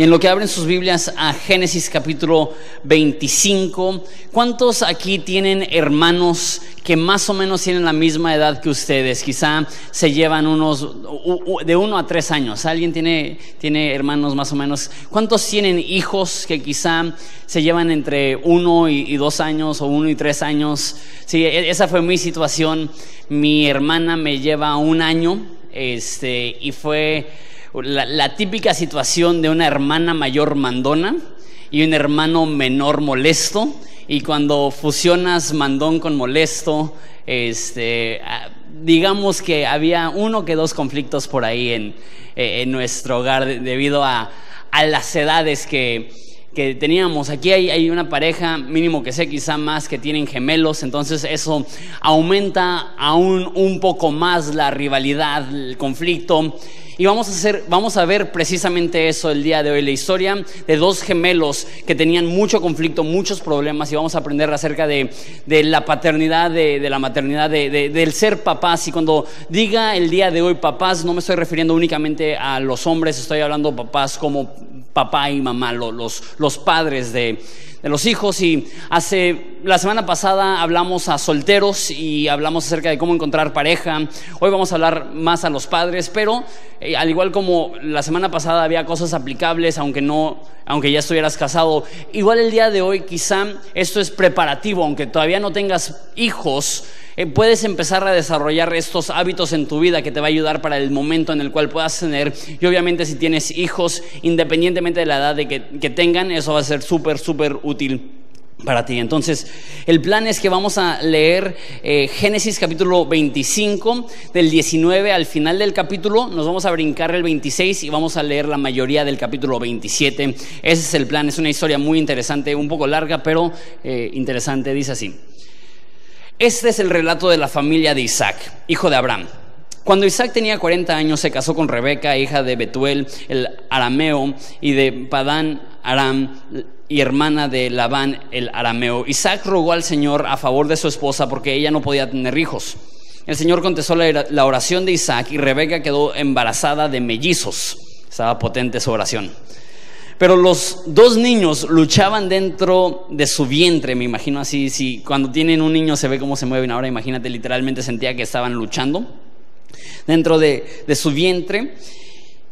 Y en lo que abren sus Biblias a Génesis capítulo 25, ¿cuántos aquí tienen hermanos que más o menos tienen la misma edad que ustedes? Quizá se llevan unos de uno a tres años. ¿Alguien tiene, tiene hermanos más o menos? ¿Cuántos tienen hijos que quizá se llevan entre uno y, dos años o uno y tres años? Sí, e, esa fue mi situación. Mi hermana me lleva un año este, y fue la, típica situación de una hermana mayor mandona y un hermano menor molesto. Y cuando fusionas mandón con molesto, este, ah, digamos que había uno que dos conflictos por ahí en, eh, nuestro hogar debido a, las edades que, teníamos. Aquí hay, hay, una pareja, mínimo que sé, quizá más, que tienen gemelos, entonces eso aumenta aún un poco más la rivalidad, el conflicto. Y vamos a, hacer, vamos a ver precisamente eso el día de hoy, la historia de dos gemelos que tenían mucho conflicto, muchos problemas, y vamos a aprender acerca de, la paternidad, de, la maternidad, del ser papás. Y cuando diga el día de hoy papás, no me estoy refiriendo únicamente a los hombres, estoy hablando papás como papá y mamá, los, los padres de de los hijos y hace la semana pasada hablamos a solteros y hablamos acerca de cómo encontrar pareja. Hoy vamos a hablar más a los padres, pero eh, al igual como la semana pasada había cosas aplicables, aunque no, aunque ya estuvieras casado, igual el día de hoy quizá esto es preparativo, aunque todavía no tengas hijos, puedes empezar a desarrollar estos hábitos en tu vida que te va a ayudar para el momento en el cual puedas tener. Y obviamente si tienes hijos, independientemente de la edad de que, tengan, eso va a ser súper, súper útil para ti. Entonces, el plan es que vamos a leer eh, Génesis capítulo 25, del 19 al final del capítulo, nos vamos a brincar el 26 y vamos a leer la mayoría del capítulo 27. Ese es el plan, es una historia muy interesante, un poco larga, pero eh, interesante, dice así. Este es el relato de la familia de Isaac, hijo de Abraham. Cuando Isaac tenía 40 años se casó con Rebeca, hija de Betuel, el arameo, y de Padán Aram, y hermana de Labán, el arameo. Isaac rogó al Señor a favor de su esposa porque ella no podía tener hijos. El Señor contestó la oración de Isaac y Rebeca quedó embarazada de mellizos. Estaba potente su oración. Pero los dos niños luchaban dentro de su vientre, me imagino así, si cuando tienen un niño se ve cómo se mueven, ahora imagínate, literalmente sentía que estaban luchando dentro de, de su vientre.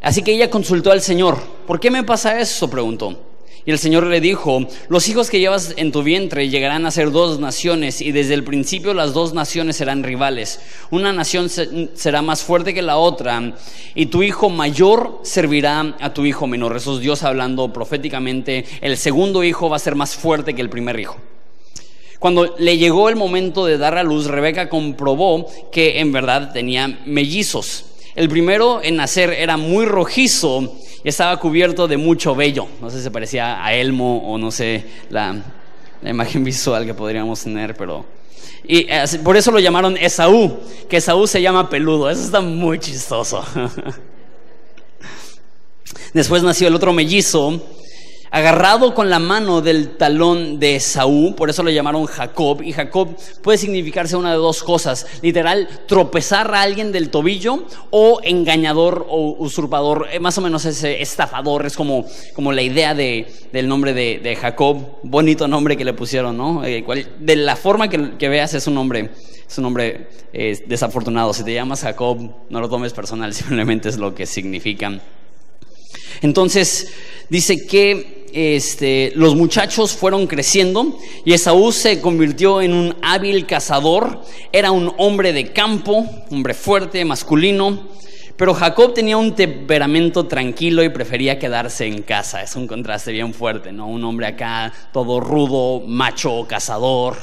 Así que ella consultó al Señor, ¿por qué me pasa eso? preguntó. Y el Señor le dijo, los hijos que llevas en tu vientre llegarán a ser dos naciones y desde el principio las dos naciones serán rivales. Una nación será más fuerte que la otra y tu hijo mayor servirá a tu hijo menor. Eso es Dios hablando proféticamente. El segundo hijo va a ser más fuerte que el primer hijo. Cuando le llegó el momento de dar a luz, Rebeca comprobó que en verdad tenía mellizos. El primero en nacer era muy rojizo estaba cubierto de mucho vello. No sé si se parecía a Elmo o no sé la, imagen visual que podríamos tener, pero... Y por eso lo llamaron Esaú, que Esaú se llama peludo. Eso está muy chistoso. Después nació el otro mellizo, agarrado con la mano del talón de Saúl, por eso lo llamaron Jacob, y Jacob puede significarse una de dos cosas, literal, tropezar a alguien del tobillo o engañador o usurpador, eh, más o menos ese estafador, es como, como la idea de, del nombre de, Jacob, bonito nombre que le pusieron, ¿no? Eh, de la forma que, veas es un nombre, es un nombre eh, desafortunado, si te llamas Jacob, no lo tomes personal, simplemente es lo que significan. Entonces, dice que este, los muchachos fueron creciendo y Esaú se convirtió en un hábil cazador, era un hombre de campo, hombre fuerte, masculino, pero Jacob tenía un temperamento tranquilo y prefería quedarse en casa. Es un contraste bien fuerte, ¿no? Un hombre acá todo rudo, macho, cazador,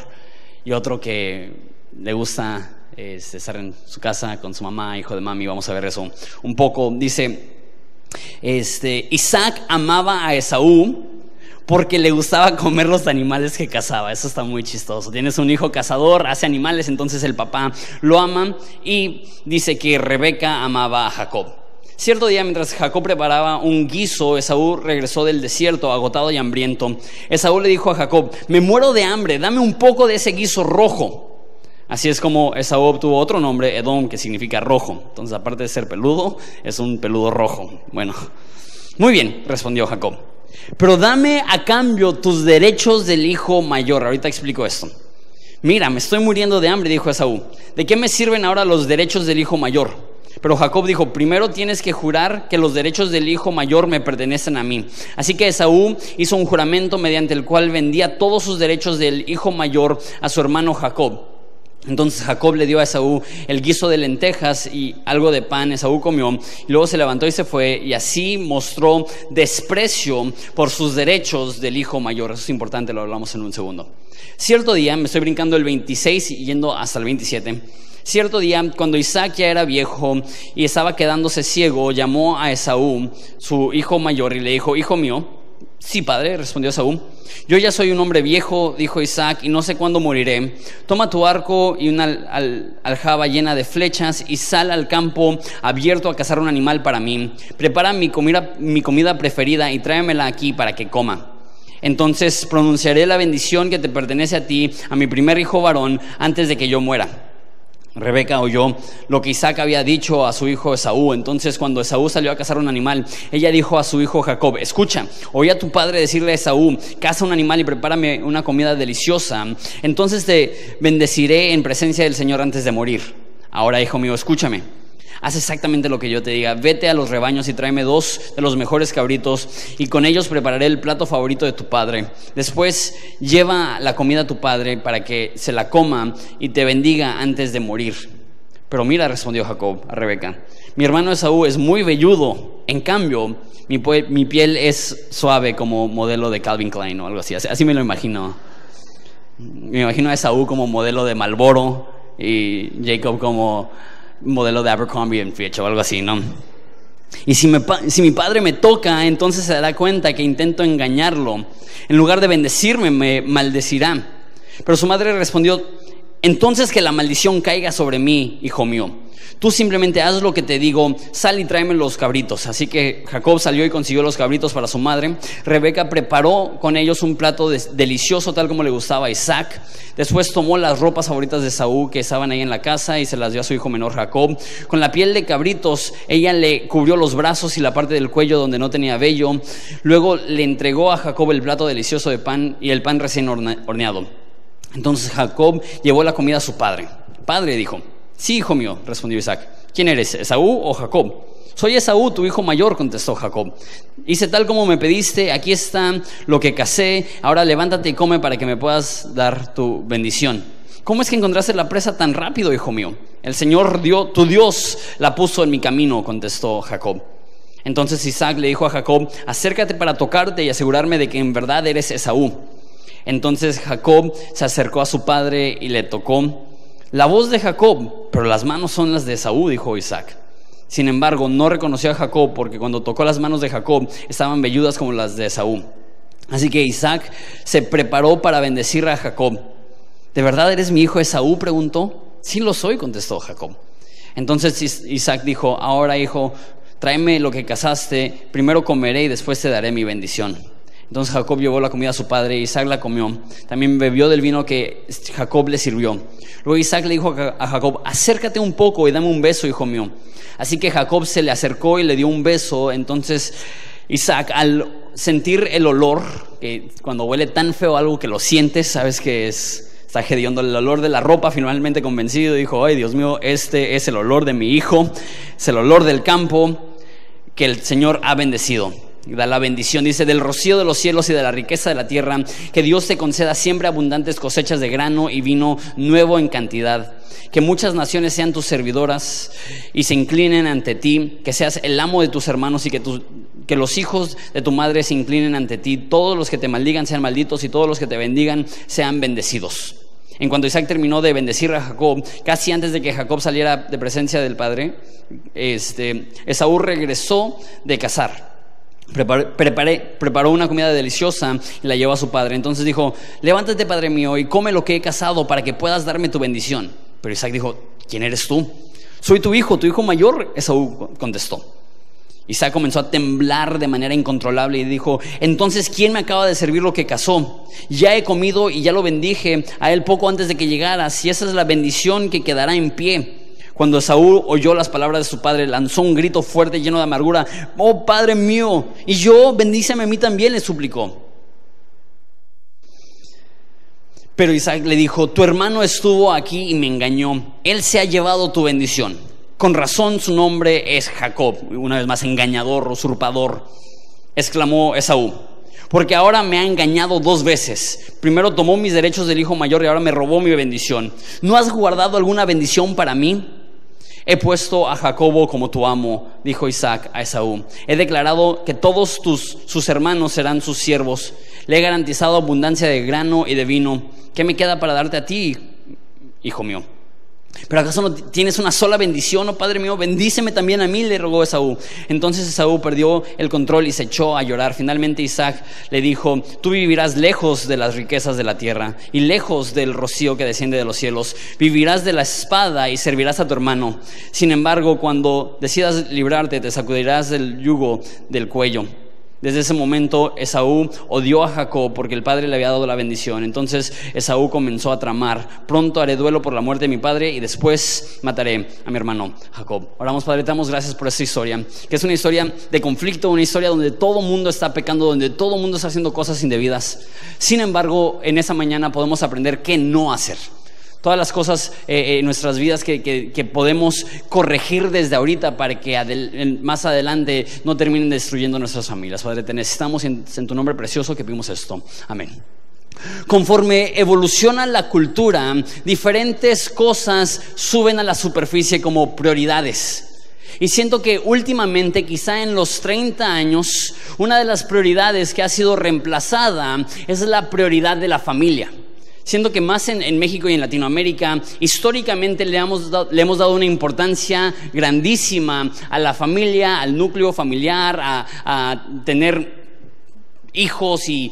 y otro que le gusta este, estar en su casa con su mamá, hijo de mami, vamos a ver eso un poco. Dice, este, Isaac amaba a Esaú porque le gustaba comer los animales que cazaba. Eso está muy chistoso. Tienes un hijo cazador, hace animales, entonces el papá lo ama y dice que Rebeca amaba a Jacob. Cierto día, mientras Jacob preparaba un guiso, Esaú regresó del desierto, agotado y hambriento. Esaú le dijo a Jacob, me muero de hambre, dame un poco de ese guiso rojo. Así es como Esaú obtuvo otro nombre, Edom, que significa rojo. Entonces, aparte de ser peludo, es un peludo rojo. Bueno, Muy bien, respondió Jacob. Pero dame a cambio tus derechos del hijo mayor. Ahorita explico esto. Mira, me estoy muriendo de hambre, dijo Esaú. ¿De qué me sirven ahora los derechos del hijo mayor? Pero Jacob dijo, primero tienes que jurar que los derechos del hijo mayor me pertenecen a mí. Así que Esaú hizo un juramento mediante el cual vendía todos sus derechos del hijo mayor a su hermano Jacob. Entonces Jacob le dio a Esaú el guiso de lentejas y algo de pan. Esaú comió y luego se levantó y se fue y así mostró desprecio por sus derechos del hijo mayor. Eso es importante, lo hablamos en un segundo. Cierto día, me estoy brincando el 26 y yendo hasta el 27. Cierto día, cuando Isaac ya era viejo y estaba quedándose ciego, llamó a Esaú, su hijo mayor, y le dijo, hijo mío, sí padre, respondió Esaú yo ya soy un hombre viejo, dijo Isaac, y no sé cuándo moriré. Toma tu arco y una aljaba llena de flechas y sal al campo abierto a cazar un animal para mí. Prepara mi comida, mi comida preferida y tráemela aquí para que coma. Entonces pronunciaré la bendición que te pertenece a ti, a mi primer hijo varón, antes de que yo muera. Rebeca oyó lo que Isaac había dicho a su hijo Esaú. Entonces, cuando Esaú salió a cazar un animal, ella dijo a su hijo Jacob: Escucha, oí a tu padre decirle a Esaú: Caza un animal y prepárame una comida deliciosa. Entonces te bendeciré en presencia del Señor antes de morir. Ahora, hijo mío, escúchame haz exactamente lo que yo te diga. Vete a los rebaños y tráeme dos de los mejores cabritos y con ellos prepararé el plato favorito de tu padre. Después lleva la comida a tu padre para que se la coma y te bendiga antes de morir. Pero mira, respondió Jacob a Rebeca, mi hermano Esaú es muy velludo, en cambio, mi, piel es suave como modelo de Calvin Klein o algo así. Así me lo imagino. Me imagino a Esaú como modelo de Malboro y Jacob como modelo de Abercrombie en Fitch o algo así, ¿no? Y si, si mi padre me toca, entonces se dará cuenta que intento engañarlo. En lugar de bendecirme, me maldecirá. Pero su madre respondió, entonces que la maldición caiga sobre mí, hijo mío. Tú simplemente haz lo que te digo, sal y tráeme los cabritos. Así que Jacob salió y consiguió los cabritos para su madre. Rebeca preparó con ellos un plato delicioso tal como le gustaba a Isaac. Después tomó las ropas favoritas de Saúl que estaban ahí en la casa y se las dio a su hijo menor Jacob. Con la piel de cabritos ella le cubrió los brazos y la parte del cuello donde no tenía vello. Luego le entregó a Jacob el plato delicioso de pan y el pan recién horneado. Entonces Jacob llevó la comida a su padre. Padre dijo, Sí, hijo mío, respondió Isaac. ¿Quién eres, Esaú o Jacob? Soy Esaú, tu hijo mayor, contestó Jacob. Hice tal como me pediste, aquí está lo que casé, ahora levántate y come para que me puedas dar tu bendición. ¿Cómo es que encontraste la presa tan rápido, hijo mío? El Señor dio, tu Dios la puso en mi camino, contestó Jacob. Entonces Isaac le dijo a Jacob, acércate para tocarte y asegurarme de que en verdad eres Esaú. Entonces Jacob se acercó a su padre y le tocó. La voz de Jacob, pero las manos son las de Saúl, dijo Isaac. Sin embargo, no reconoció a Jacob porque cuando tocó las manos de Jacob estaban velludas como las de Saúl. Así que Isaac se preparó para bendecir a Jacob. ¿De verdad eres mi hijo Esaú? preguntó. Sí lo soy, contestó Jacob. Entonces Isaac dijo, ahora hijo, tráeme lo que cazaste, primero comeré y después te daré mi bendición. Entonces Jacob llevó la comida a su padre, Isaac la comió. También bebió del vino que Jacob le sirvió. Luego Isaac le dijo a Jacob, acércate un poco y dame un beso, hijo mío. Así que Jacob se le acercó y le dio un beso. Entonces Isaac, al sentir el olor, que cuando huele tan feo algo que lo sientes, sabes que es, está hediondo el olor de la ropa, finalmente convencido, dijo, ay Dios mío, este es el olor de mi hijo, es el olor del campo que el Señor ha bendecido da la bendición, dice, del rocío de los cielos y de la riqueza de la tierra, que Dios te conceda siempre abundantes cosechas de grano y vino nuevo en cantidad. Que muchas naciones sean tus servidoras y se inclinen ante ti, que seas el amo de tus hermanos y que, que los hijos de tu madre se inclinen ante ti. Todos los que te maldigan sean malditos y todos los que te bendigan sean bendecidos. En cuanto Isaac terminó de bendecir a Jacob, casi antes de que Jacob saliera de presencia del padre, este, Esaú regresó de cazar preparó una comida deliciosa y la llevó a su padre. Entonces dijo, levántate, padre mío, y come lo que he cazado para que puedas darme tu bendición. Pero Isaac dijo, ¿quién eres tú? Soy tu hijo, tu hijo mayor. Esaú contestó. Isaac comenzó a temblar de manera incontrolable y dijo, entonces, ¿quién me acaba de servir lo que cazó? Ya he comido y ya lo bendije a él poco antes de que llegara, si esa es la bendición que quedará en pie. Cuando Saúl oyó las palabras de su padre, lanzó un grito fuerte lleno de amargura. Oh, Padre mío, y yo, bendíceme a mí también, le suplicó. Pero Isaac le dijo, tu hermano estuvo aquí y me engañó. Él se ha llevado tu bendición. Con razón su nombre es Jacob, una vez más engañador, usurpador, exclamó Esaú. Porque ahora me ha engañado dos veces. Primero tomó mis derechos del hijo mayor y ahora me robó mi bendición. ¿No has guardado alguna bendición para mí? He puesto a Jacobo como tu amo, dijo Isaac a Esaú. He declarado que todos tus, sus hermanos serán sus siervos. Le he garantizado abundancia de grano y de vino. ¿Qué me queda para darte a ti, hijo mío? Pero acaso no tienes una sola bendición, oh Padre mío, bendíceme también a mí, le rogó Esaú. Entonces Esaú perdió el control y se echó a llorar. Finalmente Isaac le dijo, tú vivirás lejos de las riquezas de la tierra y lejos del rocío que desciende de los cielos. Vivirás de la espada y servirás a tu hermano. Sin embargo, cuando decidas librarte, te sacudirás del yugo del cuello. Desde ese momento Esaú odió a Jacob porque el padre le había dado la bendición. Entonces Esaú comenzó a tramar, pronto haré duelo por la muerte de mi padre y después mataré a mi hermano Jacob. Oramos Padre, te damos gracias por esta historia, que es una historia de conflicto, una historia donde todo mundo está pecando, donde todo mundo está haciendo cosas indebidas. Sin embargo, en esa mañana podemos aprender qué no hacer todas las cosas eh, en nuestras vidas que, podemos corregir desde ahorita para que más adelante no terminen destruyendo nuestras familias. Padre, te necesitamos en, en tu nombre precioso que vimos esto. Amén. Conforme evoluciona la cultura, diferentes cosas suben a la superficie como prioridades. Y siento que últimamente, quizá en los 30 años, una de las prioridades que ha sido reemplazada es la prioridad de la familia. Siendo que más en, México y en Latinoamérica, históricamente le hemos, dado, le hemos, dado, una importancia grandísima a la familia, al núcleo familiar, a, tener hijos y...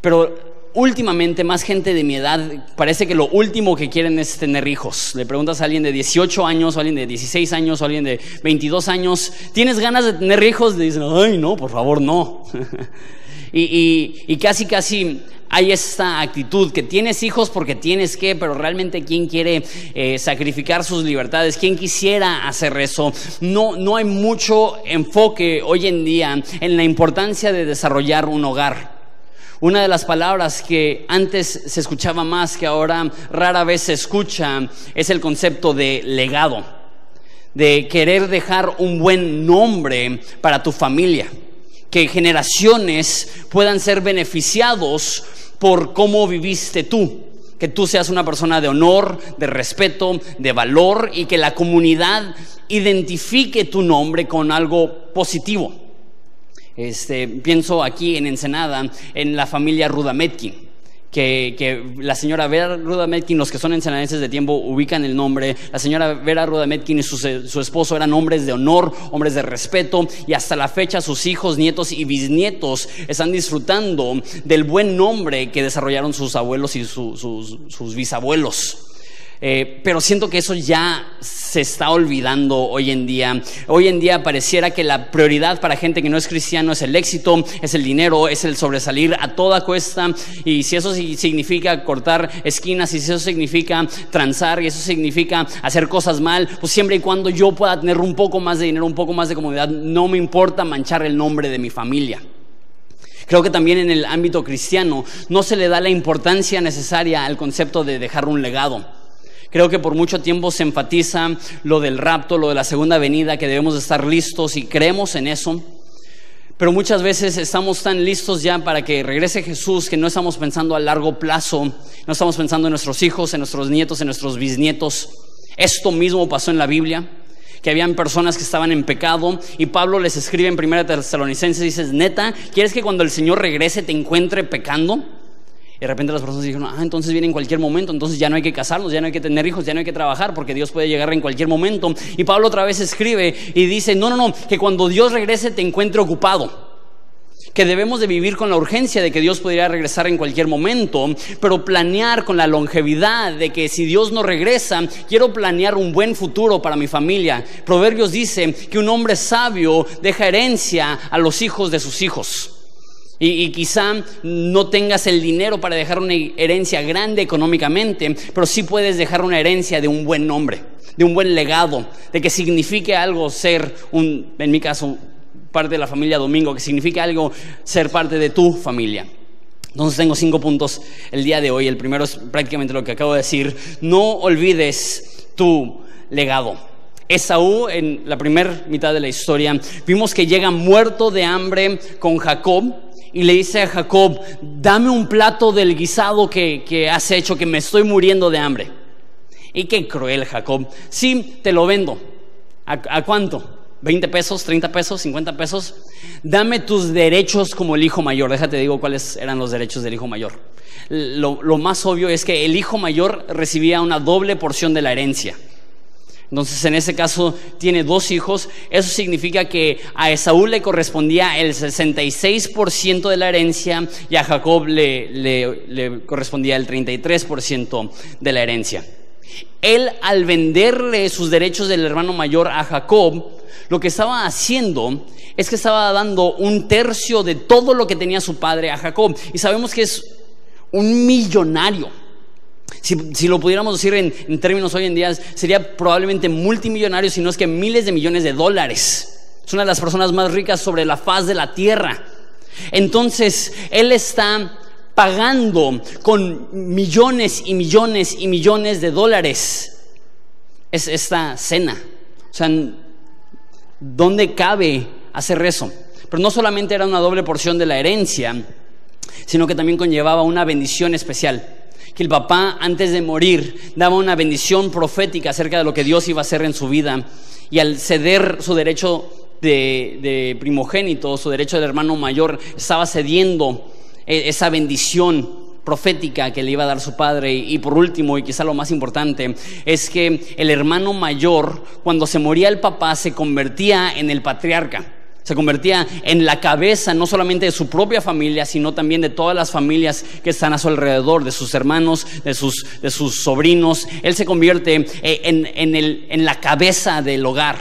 Pero últimamente más gente de mi edad parece que lo último que quieren es tener hijos. Le preguntas a alguien de 18 años, o a alguien de 16 años, o a alguien de 22 años, ¿tienes ganas de tener hijos? Le dicen, ay, no, por favor, no. y, casi, casi hay esta actitud que tienes hijos porque tienes que, pero realmente quién quiere eh, sacrificar sus libertades, quién quisiera hacer eso. No, no hay mucho enfoque hoy en día en la importancia de desarrollar un hogar. Una de las palabras que antes se escuchaba más, que ahora rara vez se escucha, es el concepto de legado, de querer dejar un buen nombre para tu familia que generaciones puedan ser beneficiados por cómo viviste tú. Que tú seas una persona de honor, de respeto, de valor y que la comunidad identifique tu nombre con algo positivo. Este, pienso aquí en Ensenada, en la familia Rudametkin que, la señora Vera Rudametkin, los que son ensenadenses de tiempo ubican el nombre, la señora Vera Rudametkin y su, su, esposo eran hombres de honor, hombres de respeto, y hasta la fecha sus hijos, nietos y bisnietos están disfrutando del buen nombre que desarrollaron sus abuelos y sus bisabuelos. Eh, pero siento que eso ya se está olvidando hoy en día. Hoy en día pareciera que la prioridad para gente que no es cristiano es el éxito, es el dinero, es el sobresalir a toda cuesta. Y si eso significa cortar esquinas, y si eso significa transar, y eso significa hacer cosas mal, pues siempre y cuando yo pueda tener un poco más de dinero, un poco más de comodidad, no me importa manchar el nombre de mi familia. Creo que también en el ámbito cristiano no se le da la importancia necesaria al concepto de dejar un legado. Creo que por mucho tiempo se enfatiza lo del rapto, lo de la segunda venida, que debemos estar listos y creemos en eso. Pero muchas veces estamos tan listos ya para que regrese Jesús que no estamos pensando a largo plazo, no estamos pensando en nuestros hijos, en nuestros nietos, en nuestros bisnietos. Esto mismo pasó en la Biblia, que habían personas que estaban en pecado y Pablo les escribe en 1 Tesalonicenses, dice, neta, ¿quieres que cuando el Señor regrese te encuentre pecando? Y de repente las personas dijeron, ah, entonces viene en cualquier momento, entonces ya no hay que casarnos, ya no hay que tener hijos, ya no hay que trabajar, porque Dios puede llegar en cualquier momento. Y Pablo otra vez escribe y dice, no, no, no, que cuando Dios regrese te encuentre ocupado. Que debemos de vivir con la urgencia de que Dios podría regresar en cualquier momento, pero planear con la longevidad de que si Dios no regresa, quiero planear un buen futuro para mi familia. Proverbios dice que un hombre sabio deja herencia a los hijos de sus hijos. Y, quizá no tengas el dinero para dejar una herencia grande económicamente, pero sí puedes dejar una herencia de un buen nombre, de un buen legado, de que signifique algo ser un, en mi caso, parte de la familia Domingo, que signifique algo ser parte de tu familia. Entonces tengo cinco puntos el día de hoy. El primero es prácticamente lo que acabo de decir. No olvides tu legado. Esaú, en la primera mitad de la historia, vimos que llega muerto de hambre con Jacob y le dice a Jacob, dame un plato del guisado que, has hecho, que me estoy muriendo de hambre. Y qué cruel Jacob. Sí, te lo vendo. ¿A, cuánto? ¿20 pesos, 30 pesos, 50 pesos? Dame tus derechos como el hijo mayor. Déjate digo cuáles eran los derechos del hijo mayor. lo más obvio es que el hijo mayor recibía una doble porción de la herencia. Entonces, en ese caso, tiene dos hijos. Eso significa que a Esaú le correspondía el 66% de la herencia y a Jacob le, le correspondía el 33% de la herencia. Él, al venderle sus derechos del hermano mayor a Jacob, lo que estaba haciendo es que estaba dando un tercio de todo lo que tenía su padre a Jacob. Y sabemos que es un millonario. Si, lo pudiéramos decir en, términos hoy en día, sería probablemente multimillonario, si no es que miles de millones de dólares. Es una de las personas más ricas sobre la faz de la tierra. Entonces, él está pagando con millones y millones y millones de dólares es esta cena. O sea, ¿dónde cabe hacer eso? Pero no solamente era una doble porción de la herencia, sino que también conllevaba una bendición especial que el papá antes de morir daba una bendición profética acerca de lo que Dios iba a hacer en su vida y al ceder su derecho de, primogénito, su derecho de hermano mayor, estaba cediendo e, esa bendición profética que le iba a dar su padre. Y por último, y quizá lo más importante, es que el hermano mayor, cuando se moría el papá, se convertía en el patriarca se convertía en la cabeza no solamente de su propia familia, sino también de todas las familias que están a su alrededor, de sus hermanos, de sus, de sus sobrinos. Él se convierte eh, en, el, en la cabeza del hogar,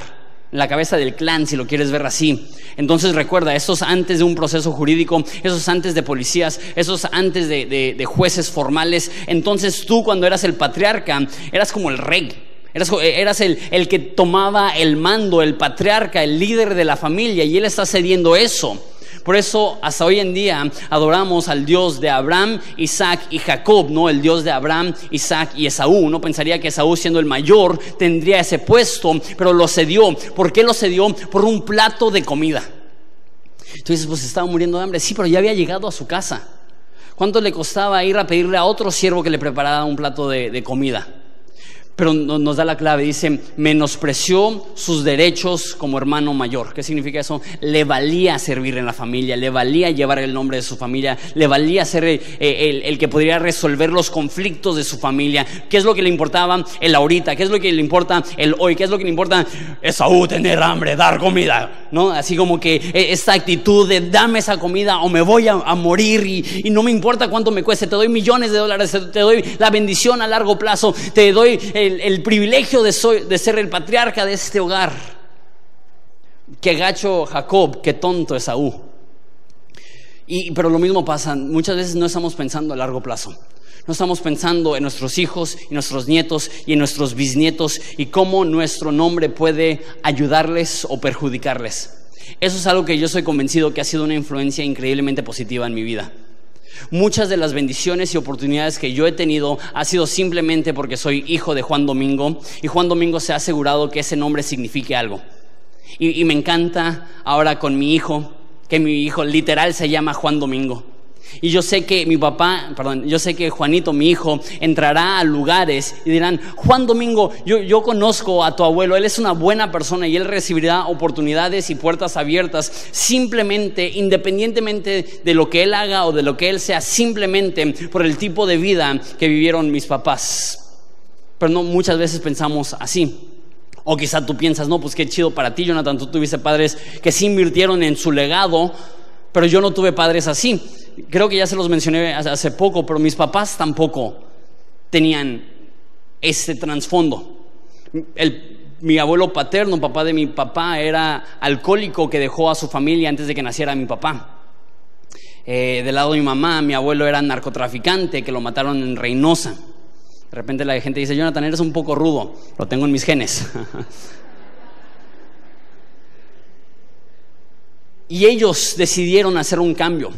en la cabeza del clan, si lo quieres ver así. Entonces recuerda, esos antes de un proceso jurídico, esos antes de policías, esos antes de, de jueces formales. Entonces tú cuando eras el patriarca, eras como el rey. Eras, el, que tomaba el mando, el patriarca, el líder de la familia, y él está cediendo eso. Por eso hasta hoy en día adoramos al Dios de Abraham, Isaac y Jacob, no el Dios de Abraham, Isaac y Esaú. No pensaría que Esaú siendo el mayor tendría ese puesto, pero lo cedió. ¿Por qué lo cedió? Por un plato de comida. Entonces, pues estaba muriendo de hambre. Sí, pero ya había llegado a su casa. ¿Cuánto le costaba ir a pedirle a otro siervo que le preparara un plato de comida? Pero nos da la clave, dice, menospreció sus derechos como hermano mayor. ¿Qué significa eso? Le valía servir en la familia, le valía llevar el nombre de su familia, le valía ser eh, el, que podría resolver los conflictos de su familia. ¿Qué es lo que le importaba el ahorita? ¿Qué es lo que le importa el hoy? ¿Qué es lo que le importa Esaú tener hambre, dar comida? ¿No? Así como que eh, esta actitud de dame esa comida o me voy a, morir y, no me importa cuánto me cueste, te doy millones de dólares, te doy la bendición a largo plazo, te doy el, privilegio de, de ser el patriarca de este hogar. Qué gacho Jacob, qué tonto Esaú. Y, pero lo mismo pasa, muchas veces no estamos pensando a largo plazo. No estamos pensando en nuestros hijos y nuestros nietos y en nuestros bisnietos y cómo nuestro nombre puede ayudarles o perjudicarles. Eso es algo que yo soy convencido que ha sido una influencia increíblemente positiva en mi vida. Muchas de las bendiciones y oportunidades que yo he tenido ha sido simplemente porque soy hijo de Juan Domingo y Juan Domingo se ha asegurado que ese nombre signifique algo. Y, me encanta ahora con mi hijo, que mi hijo literal se llama Juan Domingo. Y yo sé que mi papá, perdón, yo sé que Juanito, mi hijo, entrará a lugares y dirán, Juan Domingo, yo, yo conozco a tu abuelo, él es una buena persona y él recibirá oportunidades y puertas abiertas simplemente, independientemente de lo que él haga o de lo que él sea, simplemente por el tipo de vida que vivieron mis papás. Pero no muchas veces pensamos así. O quizá tú piensas, no, pues qué chido para ti, Jonathan, tú tuviste padres que sí invirtieron en su legado, pero yo no tuve padres así creo que ya se los mencioné hace poco, pero mis papás tampoco tenían ese trasfondo. mi abuelo paterno, papá de mi papá, era alcohólico que dejó a su familia antes de que naciera mi papá. Eh, del lado de mi mamá, mi abuelo era narcotraficante que lo mataron en Reynosa. De repente la gente dice, Jonathan, eres un poco rudo, lo tengo en mis genes. y ellos decidieron hacer un cambio.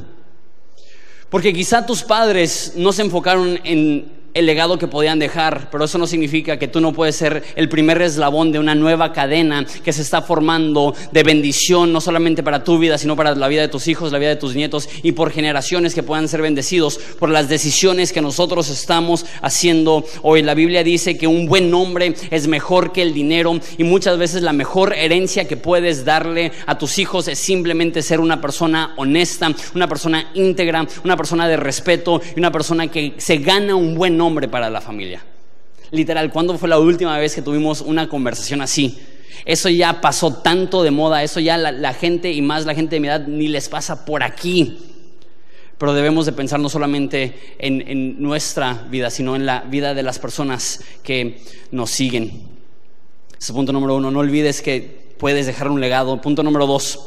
Porque quizá tus padres no se enfocaron en el legado que podían dejar, pero eso no significa que tú no puedes ser el primer eslabón de una nueva cadena que se está formando de bendición, no solamente para tu vida, sino para la vida de tus hijos, la vida de tus nietos y por generaciones que puedan ser bendecidos por las decisiones que nosotros estamos haciendo hoy. La Biblia dice que un buen nombre es mejor que el dinero y muchas veces la mejor herencia que puedes darle a tus hijos es simplemente ser una persona honesta, una persona íntegra, una persona de respeto y una persona que se gana un buen nombre nombre para la familia. Literal, ¿cuándo fue la última vez que tuvimos una conversación así? Eso ya pasó tanto de moda, eso ya la, gente y más la gente de mi edad ni les pasa por aquí. Pero debemos de pensar no solamente en, nuestra vida, sino en la vida de las personas que nos siguen. Ese punto número uno, no olvides que puedes dejar un legado. Punto número dos,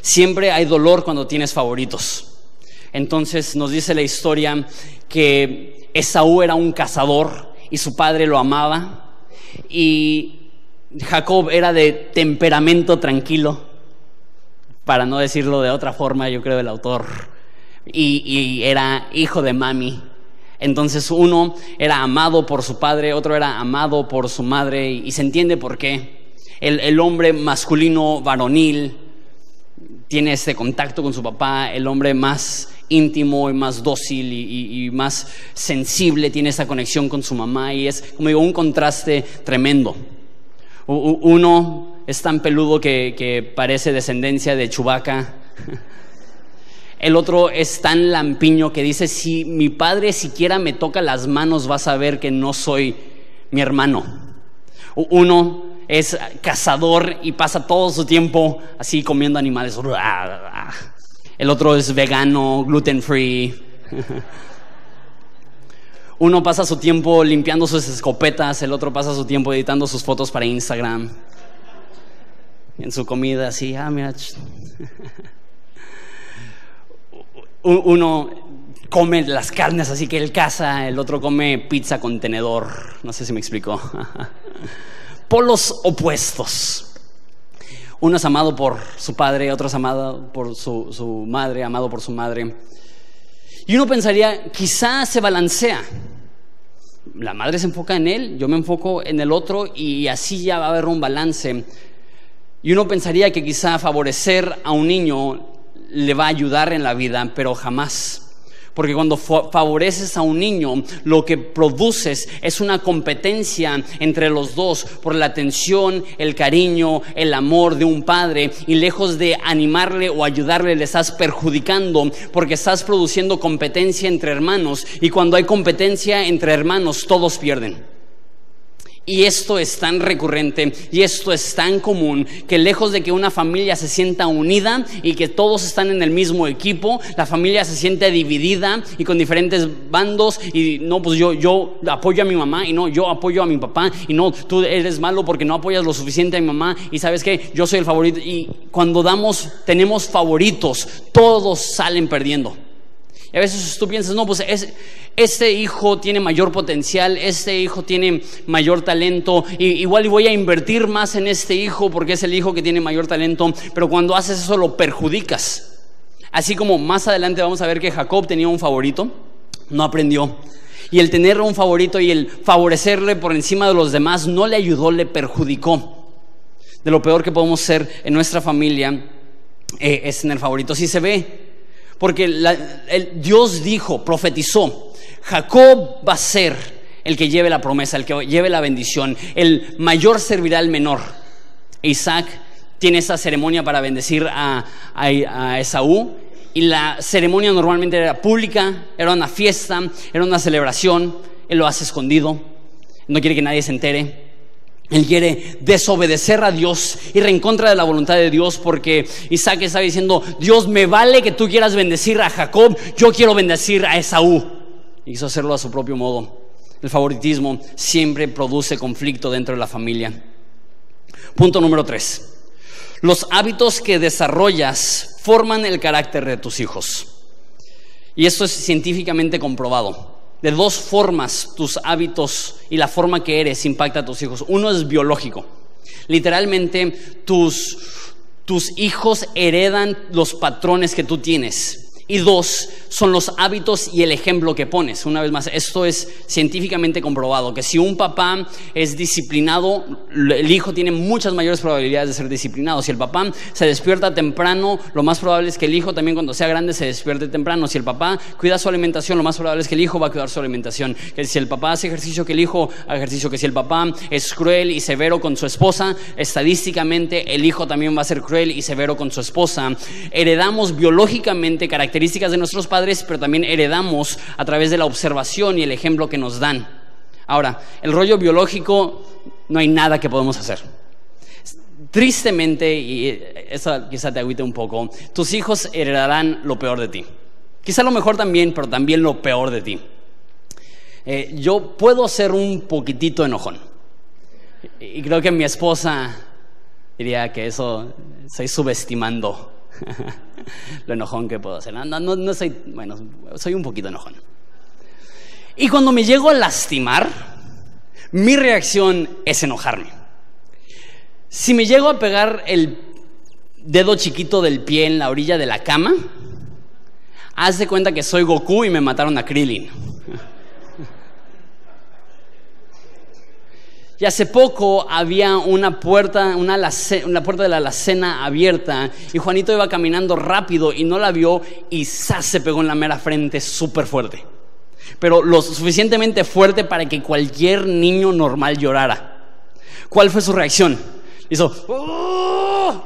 siempre hay dolor cuando tienes favoritos. Entonces nos dice la historia que Esaú era un cazador y su padre lo amaba. Y Jacob era de temperamento tranquilo, para no decirlo de otra forma, yo creo, el autor. Y, era hijo de mami. Entonces uno era amado por su padre, otro era amado por su madre, y, se entiende por qué. El, el hombre masculino, varonil, tiene ese contacto con su papá, el hombre más íntimo y más dócil y, más sensible, tiene esa conexión con su mamá y es, como digo, un contraste tremendo. Uno es tan peludo que, parece descendencia de Chubaca. El otro es tan lampiño que dice, si mi padre siquiera me toca las manos, va a saber que no soy mi hermano. Uno es cazador y pasa todo su tiempo así comiendo animales. El otro es vegano, gluten free. Uno pasa su tiempo limpiando sus escopetas, el otro pasa su tiempo editando sus fotos para Instagram. En su comida, así, ah, mira. Uno come las carnes así que él caza, el otro come pizza con tenedor. No sé si me explicó. Polos opuestos. Uno amado por su padre, otro es amado por su, madre, amado por su madre. Y uno pensaría, quizás se balancea. La madre se enfoca en él, yo me enfoco en el otro y así ya va a haber un balance. Y uno pensaría que quizá favorecer a un niño le va a ayudar en la vida, pero jamás. Porque cuando favoreces a un niño, lo que produces es una competencia entre los dos por la atención, el cariño, el amor de un padre. Y lejos de animarle o ayudarle, le estás perjudicando porque estás produciendo competencia entre hermanos. Y cuando hay competencia entre hermanos, todos pierden. Y esto es tan recurrente y esto es tan común que lejos de que una familia se sienta unida y que todos están en el mismo equipo, la familia se siente dividida y con diferentes bandos y no, pues yo, yo apoyo a mi mamá y no, yo apoyo a mi papá y no, tú eres malo porque no apoyas lo suficiente a mi mamá y sabes que yo soy el favorito y cuando damos, tenemos favoritos, todos salen perdiendo. Y a veces tú piensas, no, pues es, este hijo tiene mayor potencial, este hijo tiene mayor talento, y igual voy a invertir más en este hijo porque es el hijo que tiene mayor talento, pero cuando haces eso lo perjudicas. Así como más adelante vamos a ver que Jacob tenía un favorito, no aprendió. Y el tener un favorito y el favorecerle por encima de los demás no le ayudó, le perjudicó. De lo peor que podemos ser en nuestra familia eh, es tener favorito. Si se ve porque el, Dios dijo, profetizó, Jacob va a ser el que lleve la promesa, el que lleve la bendición, el mayor servirá al menor. Isaac tiene esa ceremonia para bendecir a, a Esaú y la ceremonia normalmente era pública, era una fiesta, era una celebración, él lo hace escondido, no quiere que nadie se entere. Él quiere desobedecer a Dios, ir en contra de la voluntad de Dios, porque Isaac está diciendo, Dios, me vale que tú quieras bendecir a Jacob, yo quiero bendecir a Esaú. Y quiso hacerlo a su propio modo. El favoritismo siempre produce conflicto dentro de la familia. Punto número tres. Los hábitos que desarrollas forman el carácter de tus hijos. Y esto es científicamente comprobado. De dos formas tus hábitos y la forma que eres impacta a tus hijos. Uno es biológico. Literalmente tus, tus hijos heredan los patrones que tú tienes. Y dos, son los hábitos y el ejemplo que pones. Una vez más, esto es científicamente comprobado, que si un papá es disciplinado, el hijo tiene muchas mayores probabilidades de ser disciplinado. Si el papá se despierta temprano, lo más probable es que el hijo también cuando sea grande se despierte temprano. Si el papá cuida su alimentación, lo más probable es que el hijo va a cuidar su alimentación. Que si el papá hace ejercicio, que el hijo haga ejercicio. Que si el papá es cruel y severo con su esposa, estadísticamente el hijo también va a ser cruel y severo con su esposa. Heredamos biológicamente características características de nuestros padres, pero también heredamos a través de la observación y el ejemplo que nos dan. Ahora, el rollo biológico no hay nada que podemos hacer. Tristemente, y eso quizá te agüite un poco, tus hijos heredarán lo peor de ti. Quizá lo mejor también, pero también lo peor de ti. Eh, yo puedo ser un poquitito enojón. Y creo que mi esposa diría que eso estoy subestimando lo enojón que puedo hacer. No, no, soy, bueno, soy un poquito enojón. Y cuando me llego a lastimar, mi reacción es enojarme. Si me llego a pegar el dedo chiquito del pie en la orilla de la cama, haz de cuenta que soy Goku y me mataron a Krillin. Y hace poco había una puerta, una, puerta de la alacena abierta y Juanito iba caminando rápido y no la vio y se pegó en la mera frente súper fuerte. Pero lo suficientemente fuerte para que cualquier niño normal llorara. ¿Cuál fue su reacción? Hizo, ¡Oh!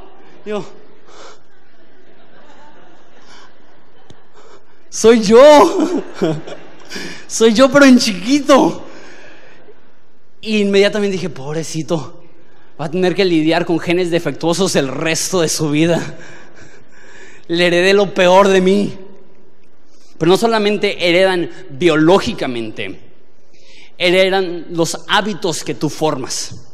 soy yo. soy yo pero en chiquito. Y inmediatamente dije, pobrecito, va a tener que lidiar con genes defectuosos el resto de su vida. Le heredé lo peor de mí. Pero no solamente heredan biológicamente, heredan los hábitos que tú formas.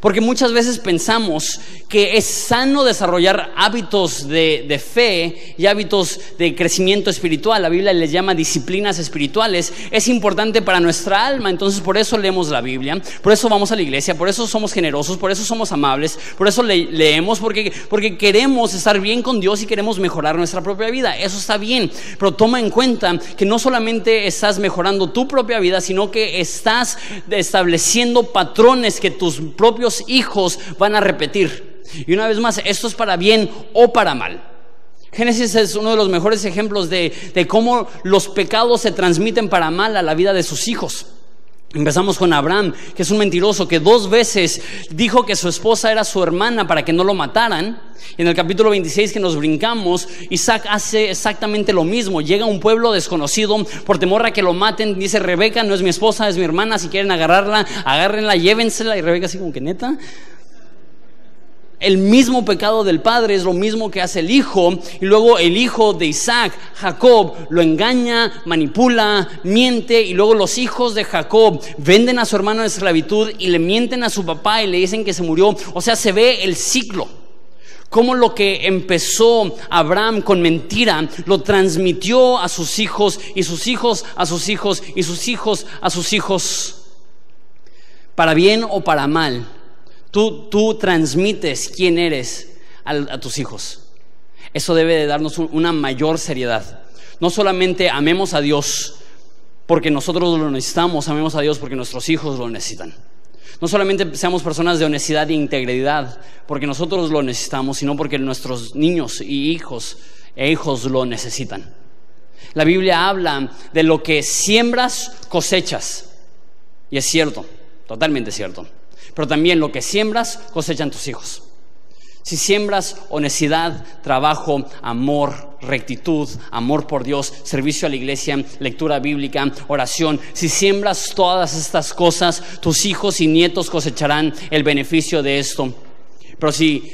Porque muchas veces pensamos que es sano desarrollar hábitos de, fe y hábitos de crecimiento espiritual. La Biblia les llama disciplinas espirituales. Es importante para nuestra alma, entonces por eso leemos la Biblia, por eso vamos a la iglesia, por eso somos generosos, por eso somos amables, por eso leemos, porque, porque queremos estar bien con Dios y queremos mejorar nuestra propia vida. Eso está bien, pero toma en cuenta que no solamente estás mejorando tu propia vida, sino que estás estableciendo patrones que tus propios hijos van a repetir. Y una vez más, esto es para bien o para mal. Génesis es uno de los mejores ejemplos de, de cómo los pecados se transmiten para mal a la vida de sus hijos. Empezamos con Abraham, que es un mentiroso, que dos veces dijo que su esposa era su hermana para que no lo mataran. En el capítulo 26 que nos brincamos, Isaac hace exactamente lo mismo. Llega a un pueblo desconocido por temor a que lo maten. Dice, Rebeca no es mi esposa, es mi hermana. Si quieren agarrarla, agárrenla, llévensela. Y Rebeca así como que neta el mismo pecado del padre es lo mismo que hace el hijo y luego el hijo de Isaac, Jacob, lo engaña, manipula, miente y luego los hijos de Jacob venden a su hermano en esclavitud y le mienten a su papá y le dicen que se murió. O sea, se ve el ciclo. Como lo que empezó Abraham con mentira lo transmitió a sus hijos y sus hijos a sus hijos y sus hijos a sus hijos. Para bien o para mal Tú, transmites quién eres a, tus hijos. Eso debe de darnos una mayor seriedad. No solamente amemos a Dios porque nosotros lo necesitamos, amemos a Dios porque nuestros hijos lo necesitan. No solamente seamos personas de honestidad e integridad porque nosotros lo necesitamos, sino porque nuestros niños y hijos e hijos lo necesitan. La Biblia habla de lo que siembras, cosechas. Y es cierto, totalmente cierto pero también lo que siembras cosechan tus hijos. Si siembras honestidad, trabajo, amor, rectitud, amor por Dios, servicio a la iglesia, lectura bíblica, oración, si siembras todas estas cosas, tus hijos y nietos cosecharán el beneficio de esto. Pero si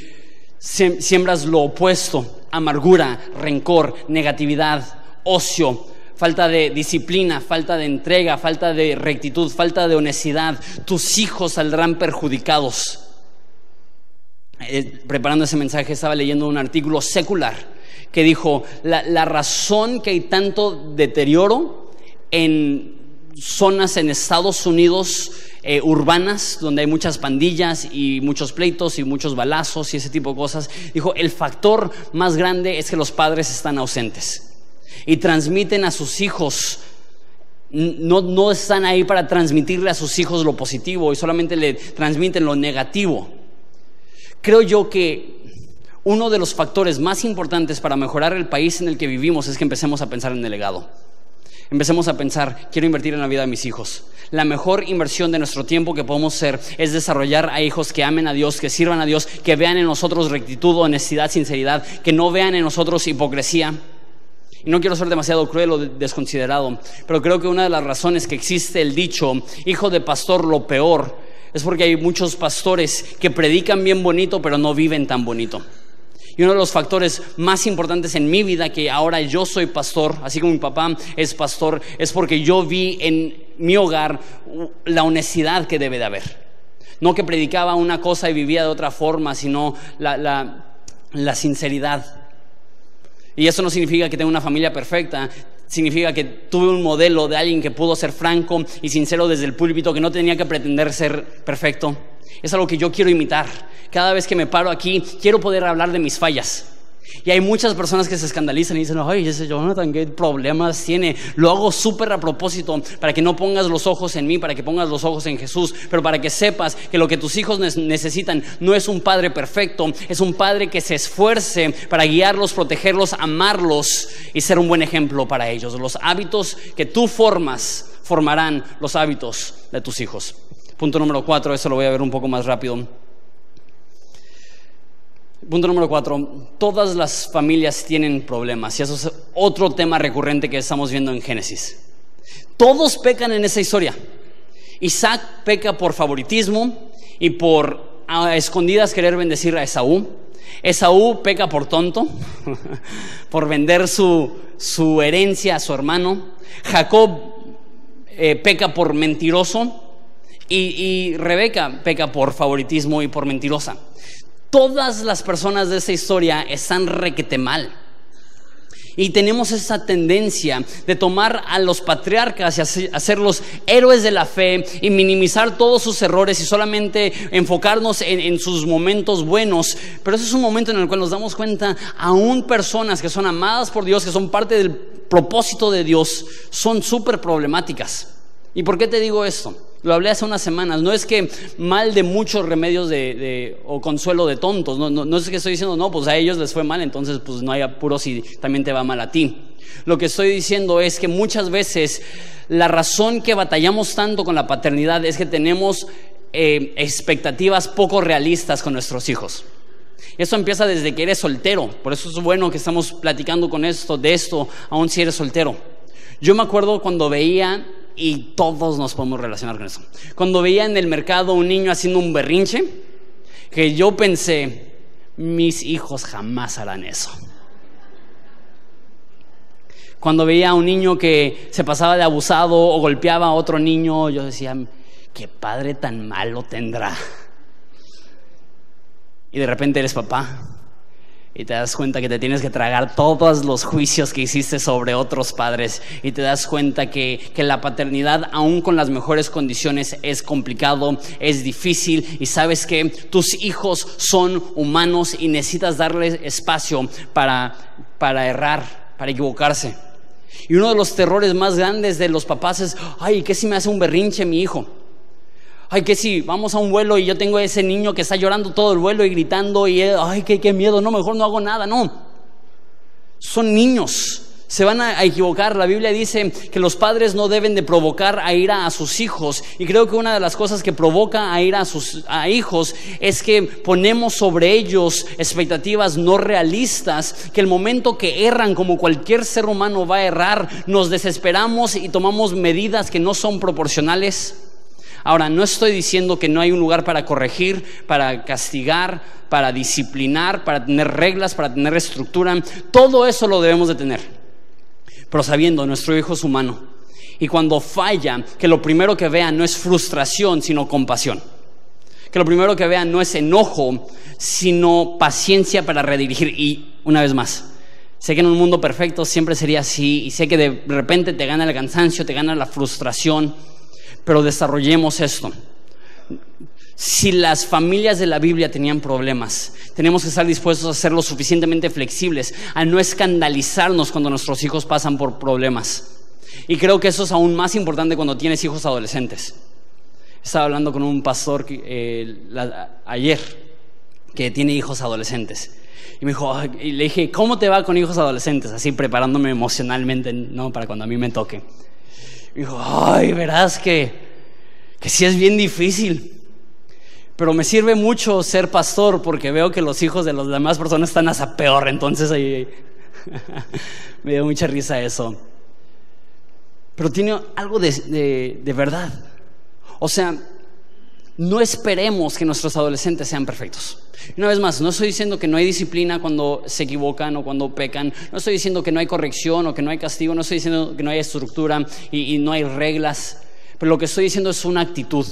siembras lo opuesto, amargura, rencor, negatividad, ocio, falta de disciplina, falta de entrega, falta de rectitud, falta de honestidad, tus hijos saldrán perjudicados. Eh, preparando ese mensaje estaba leyendo un artículo secular que dijo, la, razón que hay tanto deterioro en zonas en Estados Unidos eh, urbanas, donde hay muchas pandillas y muchos pleitos y muchos balazos y ese tipo de cosas, dijo, el factor más grande es que los padres están ausentes y transmiten a sus hijos no, no, están ahí para transmitirle a sus hijos lo positivo y solamente le transmiten lo negativo. Creo yo que uno de los factores más importantes para mejorar el país en el que vivimos es que empecemos a pensar en el legado. Empecemos a pensar, quiero invertir en la vida de mis hijos. La mejor inversión de nuestro tiempo que podemos hacer es desarrollar a hijos que amen a Dios, que sirvan a Dios, que vean en nosotros rectitud, honestidad, sinceridad, que no vean en nosotros hipocresía. Y no quiero ser demasiado cruel o desconsiderado, pero creo que una de las razones que existe el dicho, hijo de pastor lo peor, es porque hay muchos pastores que predican bien bonito, pero no viven tan bonito. Y uno de los factores más importantes en mi vida, que ahora yo soy pastor, así como mi papá es pastor, es porque yo vi en mi hogar la honestidad que debe de haber. No que predicaba una cosa y vivía de otra forma, sino la, la sinceridad. Y eso no significa que tenga una familia perfecta, significa que tuve un modelo de alguien que pudo ser franco y sincero desde el púlpito, que no tenía que pretender ser perfecto. Es algo que yo quiero imitar. Cada vez que me paro aquí, quiero poder hablar de mis fallas. Y hay muchas personas que se escandalizan y dicen, ay, ese Jonathan, ¿qué problemas tiene? Lo hago súper a propósito para que no pongas los ojos en mí, para que pongas los ojos en Jesús, pero para que sepas que lo que tus hijos necesitan no es un padre perfecto, es un padre que se esfuerce para guiarlos, protegerlos, amarlos y ser un buen ejemplo para ellos. Los hábitos que tú formas formarán los hábitos de tus hijos. Punto número cuatro, eso lo voy a ver un poco más rápido. Punto número cuatro, todas las familias tienen problemas y eso es otro tema recurrente que estamos viendo en Génesis. Todos pecan en esa historia. Isaac peca por favoritismo y por a escondidas querer bendecir a Esaú. Esaú peca por tonto, por vender su, su, herencia a su hermano. Jacob eh, peca por mentiroso y, y Rebeca peca por favoritismo y por mentirosa todas las personas de esa historia están requete mal. Y tenemos esa tendencia de tomar a los patriarcas y hacerlos héroes de la fe y minimizar todos sus errores y solamente enfocarnos en, en, sus momentos buenos. Pero ese es un momento en el cual nos damos cuenta, aún personas que son amadas por Dios, que son parte del propósito de Dios, son súper problemáticas. ¿Y por qué te digo esto? Lo hablé hace unas semanas. No es que mal de muchos remedios de, o consuelo de tontos. No, no, no, es que estoy diciendo, no, pues a ellos les fue mal, entonces pues no hay apuro si también te va mal a ti. Lo que estoy diciendo es que muchas veces la razón que batallamos tanto con la paternidad es que tenemos eh, expectativas poco realistas con nuestros hijos. Eso empieza desde que eres soltero. Por eso es bueno que estamos platicando con esto, de esto, aun si eres soltero. Yo me acuerdo cuando veía y todos nos podemos relacionar con eso. Cuando veía en el mercado un niño haciendo un berrinche, que yo pensé, mis hijos jamás harán eso. Cuando veía a un niño que se pasaba de abusado o golpeaba a otro niño, yo decía, qué padre tan malo tendrá. Y de repente eres papá y te das cuenta que te tienes que tragar todos los juicios que hiciste sobre otros padres y te das cuenta que, que, la paternidad, aún con las mejores condiciones, es complicado, es difícil y sabes que tus hijos son humanos y necesitas darles espacio para, para errar, para equivocarse. Y uno de los terrores más grandes de los papás es, ay, ¿qué si me hace un berrinche mi hijo? Ay, que si vamos a un vuelo y yo tengo ese niño que está llorando todo el vuelo y gritando y, ay, qué, qué miedo, no, mejor no hago nada, no. Son niños, se van a equivocar. La Biblia dice que los padres no deben de provocar a ira a sus hijos. Y creo que una de las cosas que provoca a ira a sus hijos es que ponemos sobre ellos expectativas no realistas, que el momento que erran, como cualquier ser humano va a errar, nos desesperamos y tomamos medidas que no son proporcionales. Ahora, no estoy diciendo que no hay un lugar para corregir, para castigar, para disciplinar, para tener reglas, para tener estructura. Todo eso lo debemos de tener. Pero sabiendo, nuestro hijo es humano. Y cuando falla, que lo primero que vea no es frustración, sino compasión. Que lo primero que vea no es enojo, sino paciencia para redirigir. Y una vez más, Sé que en un mundo perfecto siempre sería así y sé que de repente te gana el cansancio, te gana la frustración, pero desarrollemos esto. Si las familias de la Biblia tenían problemas, tenemos que estar dispuestos a ser lo suficientemente flexibles, a no escandalizarnos cuando nuestros hijos pasan por problemas. Y creo que eso es aún más importante cuando tienes hijos adolescentes. Estaba hablando con un pastor eh, ayer que tiene hijos adolescentes. Y me dijo, y le dije, ¿cómo te va con hijos adolescentes? Así preparándome emocionalmente, ¿no? Para cuando a mí me toque. Dijo, ay, verás que, que sí es bien difícil. Pero me sirve mucho ser pastor porque veo que los hijos de las demás personas están hasta peor. Entonces ahí me dio mucha risa eso. Pero tiene algo de, de verdad. O sea, no esperemos que nuestros adolescentes sean perfectos. Una vez más, no estoy diciendo que no hay disciplina cuando se equivocan o cuando pecan, no estoy diciendo que no hay corrección o que no hay castigo, no estoy diciendo que no hay estructura y, y no hay reglas, pero lo que estoy diciendo es una actitud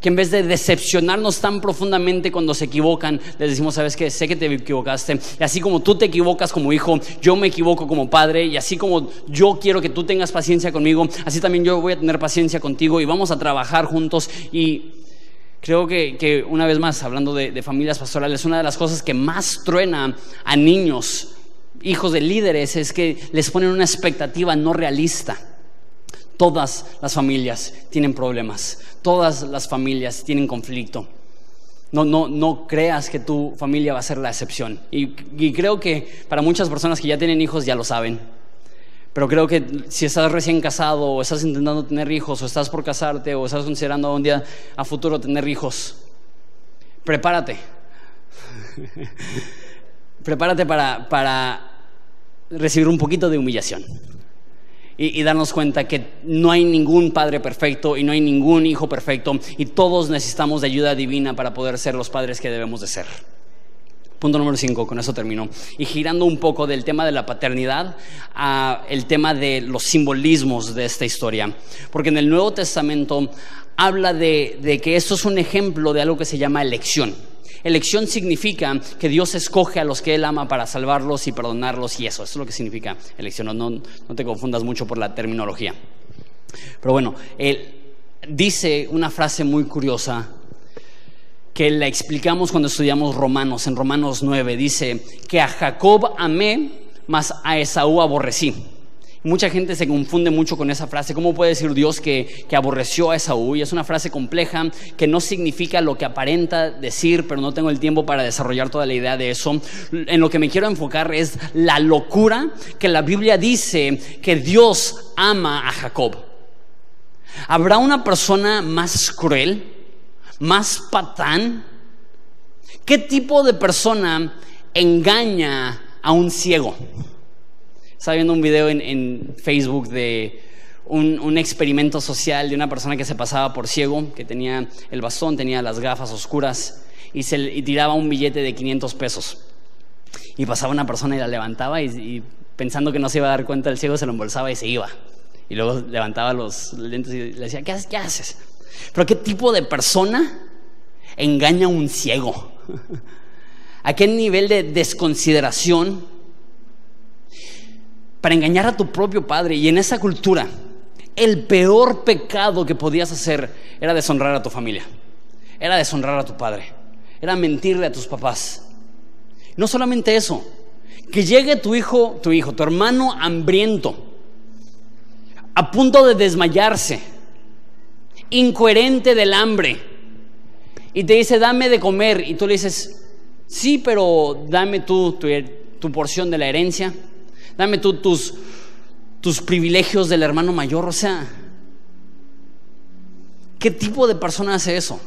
que en vez de decepcionarnos tan profundamente cuando se equivocan, les decimos, sabes qué, sé que te equivocaste. Y así como tú te equivocas como hijo, yo me equivoco como padre. Y así como yo quiero que tú tengas paciencia conmigo, así también yo voy a tener paciencia contigo y vamos a trabajar juntos. Y creo que, una vez más, hablando de, de familias pastorales, una de las cosas que más truena a niños, hijos de líderes, es que les ponen una expectativa no realista. Todas las familias tienen problemas, todas las familias tienen conflicto. No, no, no creas que tu familia va a ser la excepción. Y, creo que para muchas personas que ya tienen hijos ya lo saben. Pero creo que si estás recién casado o estás intentando tener hijos o estás por casarte o estás considerando un día a futuro tener hijos, prepárate. prepárate para, para recibir un poquito de humillación y, darnos cuenta que no hay ningún padre perfecto y no hay ningún hijo perfecto y todos necesitamos de ayuda divina para poder ser los padres que debemos de ser. Punto número 5, con eso termino. Y girando un poco del tema de la paternidad a el tema de los simbolismos de esta historia. Porque en el Nuevo Testamento habla de, de que esto es un ejemplo de algo que se llama elección. Elección significa que Dios escoge a los que Él ama para salvarlos y perdonarlos y eso, eso es lo que significa elección. No, te confundas mucho por la terminología. Pero bueno, Él dice una frase muy curiosa que la explicamos cuando estudiamos Romanos, en Romanos 9, dice que a Jacob amé, mas a Esaú aborrecí. Mucha gente se confunde mucho con esa frase. ¿Cómo puede decir Dios que, aborreció a Esaú? Y es una frase compleja que no significa lo que aparenta decir, pero no tengo el tiempo para desarrollar toda la idea de eso. En lo que me quiero enfocar es la locura que la Biblia dice que Dios ama a Jacob. ¿Habrá una persona más cruel, más patán? ¿Qué tipo de persona engaña a un ciego? Estaba viendo un video en, Facebook de un, experimento social de una persona que se pasaba por ciego, que tenía el bastón, tenía las gafas oscuras y, se, tiraba un billete de 500 pesos. Y pasaba una persona y la levantaba y, pensando que no se iba a dar cuenta el ciego se lo embolsaba y se iba. Y luego levantaba los lentes y le decía, ¿qué, qué haces? Pero ¿qué tipo de persona engaña a un ciego? ¿A qué nivel de desconsideración para engañar a tu propio padre. Y en esa cultura, el peor pecado que podías hacer era deshonrar a tu familia, era deshonrar a tu padre, era mentirle a tus papás. No solamente eso, que llegue tu hijo, tu hijo, tu hermano hambriento, a punto de desmayarse, incoherente del hambre, y te dice, dame de comer, y tú le dices, sí, pero dame tú tu, tu porción de la herencia dame tú tus, tus privilegios del hermano mayor. O sea, ¿qué tipo de persona hace eso?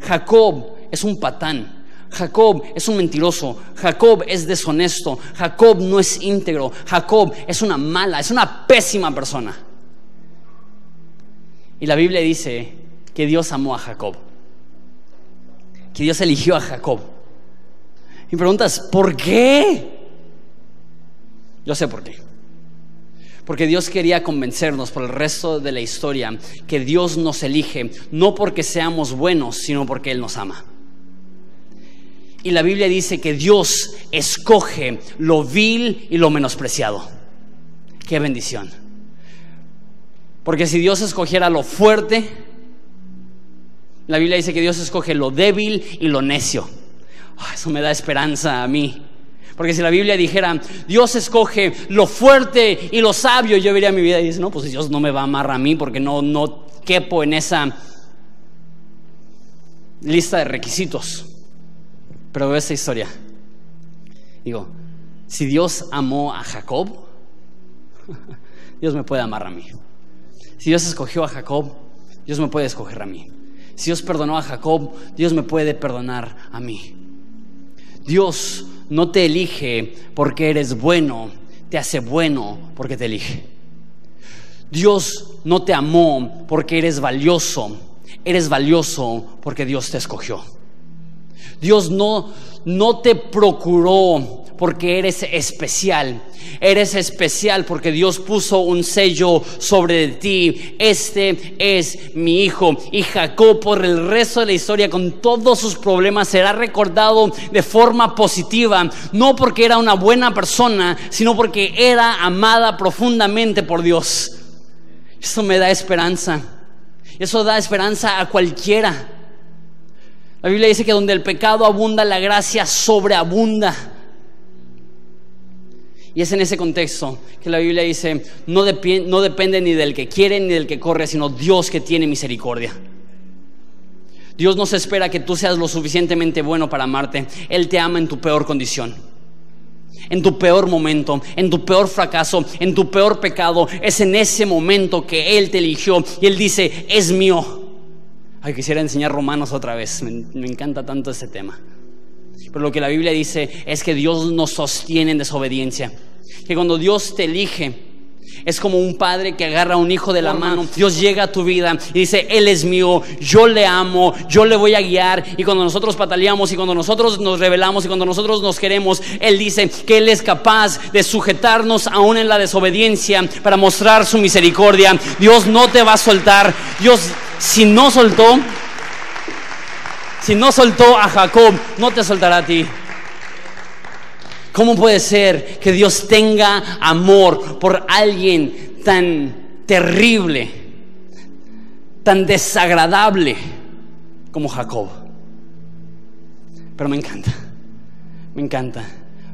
Jacob es un patán. Jacob es un mentiroso, Jacob es deshonesto, Jacob no es íntegro, Jacob es una mala, es una pésima persona. Y la Biblia dice que Dios amó a Jacob, que Dios eligió a Jacob. Y preguntas, ¿por qué? Yo sé por qué. Porque Dios quería convencernos por el resto de la historia que Dios nos elige no porque seamos buenos, sino porque Él nos ama. Y la Biblia dice que Dios escoge lo vil y lo menospreciado. Qué bendición. Porque si Dios escogiera lo fuerte, la Biblia dice que Dios escoge lo débil y lo necio. Ah, eso me da esperanza a mí. Porque si la Biblia dijera, Dios escoge lo fuerte y lo sabio, yo vería mi vida y dice, no, pues Dios no me va a amar a mí porque no, no quepo en esa lista de requisitos. Pero veo esta historia. Digo, si Dios amó a Jacob, Dios me puede amar a mí. Si Dios escogió a Jacob, Dios me puede escoger a mí. Si Dios perdonó a Jacob, Dios me puede perdonar a mí. Dios no te elige porque eres bueno, te hace bueno porque te elige. Dios no te amó porque eres valioso, eres valioso porque Dios te escogió. Dios no, no te procuró porque eres especial. Eres especial porque Dios puso un sello sobre ti. Este es mi hijo. Y Jacob por el resto de la historia con todos sus problemas será recordado de forma positiva. No porque era una buena persona, sino porque era amada profundamente por Dios. Eso me da esperanza. Eso da esperanza a cualquiera. La Biblia dice que donde el pecado abunda, la gracia sobreabunda. Y es en ese contexto que la Biblia dice, no, depende ni del que quiere ni del que corre, sino Dios que tiene misericordia. Dios no se espera que tú seas lo suficientemente bueno para amarte. Él te ama en tu peor condición, en tu peor momento, en tu peor fracaso, en tu peor pecado. Es en ese momento que Él te eligió y Él dice, es mío. Ay, quisiera enseñar Romanos otra vez. Me, me encanta tanto ese tema. Pero lo que la Biblia dice es que Dios nos sostiene en desobediencia. Que cuando Dios te elige, es como un padre que agarra a un hijo de la mano. Dios llega a tu vida y dice, Él es mío, yo le amo, yo le voy a guiar. Y cuando nosotros pataleamos y cuando nosotros nos rebelamos y cuando nosotros nos queremos, Él dice que Él es capaz de sujetarnos aún en la desobediencia para mostrar su misericordia. Dios no te va a soltar. Dios, si no soltó, si no soltó a Jacob, no te soltará a ti. ¿Cómo puede ser que Dios tenga amor por alguien tan terrible, tan desagradable como Jacob? Pero me encanta, me encanta,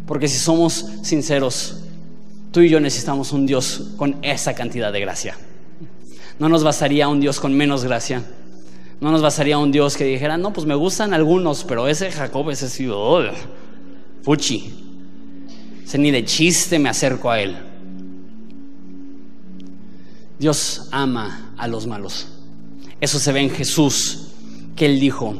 porque si somos sinceros, tú y yo necesitamos un Dios con esa cantidad de gracia. No nos bastaría un Dios con menos gracia. No nos bastaría un Dios que dijera, no, pues me gustan algunos, pero ese Jacob, ese sí, oh, fuchi ni de chiste me acerco a Él. Dios ama a los malos. Eso se ve en Jesús, que Él dijo,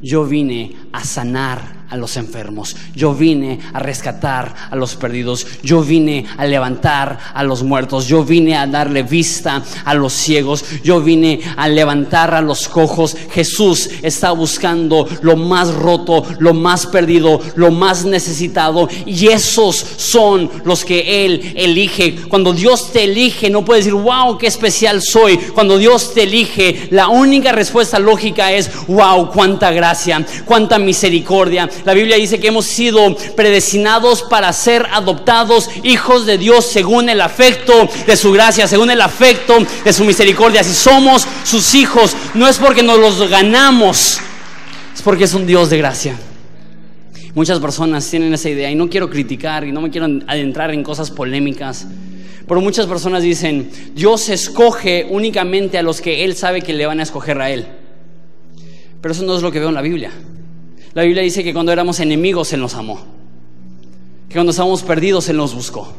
yo vine a sanar a los enfermos, yo vine a rescatar a los perdidos, yo vine a levantar a los muertos, yo vine a darle vista a los ciegos, yo vine a levantar a los cojos. Jesús está buscando lo más roto, lo más perdido, lo más necesitado y esos son los que Él elige. Cuando Dios te elige, no puedes decir, wow, qué especial soy. Cuando Dios te elige, la única respuesta lógica es, wow, cuánta gracia, cuánta misericordia, la Biblia dice que hemos sido predestinados para ser adoptados hijos de Dios según el afecto de su gracia, según el afecto de su misericordia. Si somos sus hijos, no es porque nos los ganamos, es porque es un Dios de gracia. Muchas personas tienen esa idea y no quiero criticar y no me quiero adentrar en cosas polémicas. Pero muchas personas dicen, Dios escoge únicamente a los que Él sabe que le van a escoger a Él. Pero eso no es lo que veo en la Biblia. La Biblia dice que cuando éramos enemigos Él nos amó. Que cuando estábamos perdidos Él nos buscó.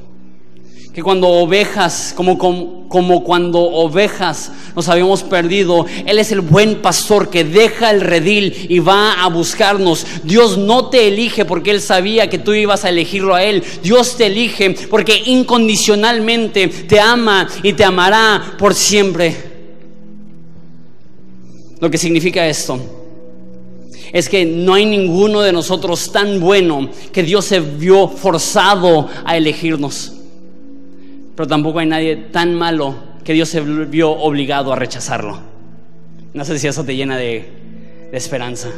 Que cuando ovejas, como, como, cuando ovejas nos habíamos perdido, Él es el buen pastor que deja el redil y va a buscarnos. Dios no te elige porque Él sabía que tú ibas a elegirlo a Él. Dios te elige porque incondicionalmente te ama y te amará por siempre. Lo que significa esto es que no hay ninguno de nosotros tan bueno que Dios se vio forzado a elegirnos. Pero tampoco hay nadie tan malo que Dios se vio obligado a rechazarlo. No sé si eso te llena de, esperanza.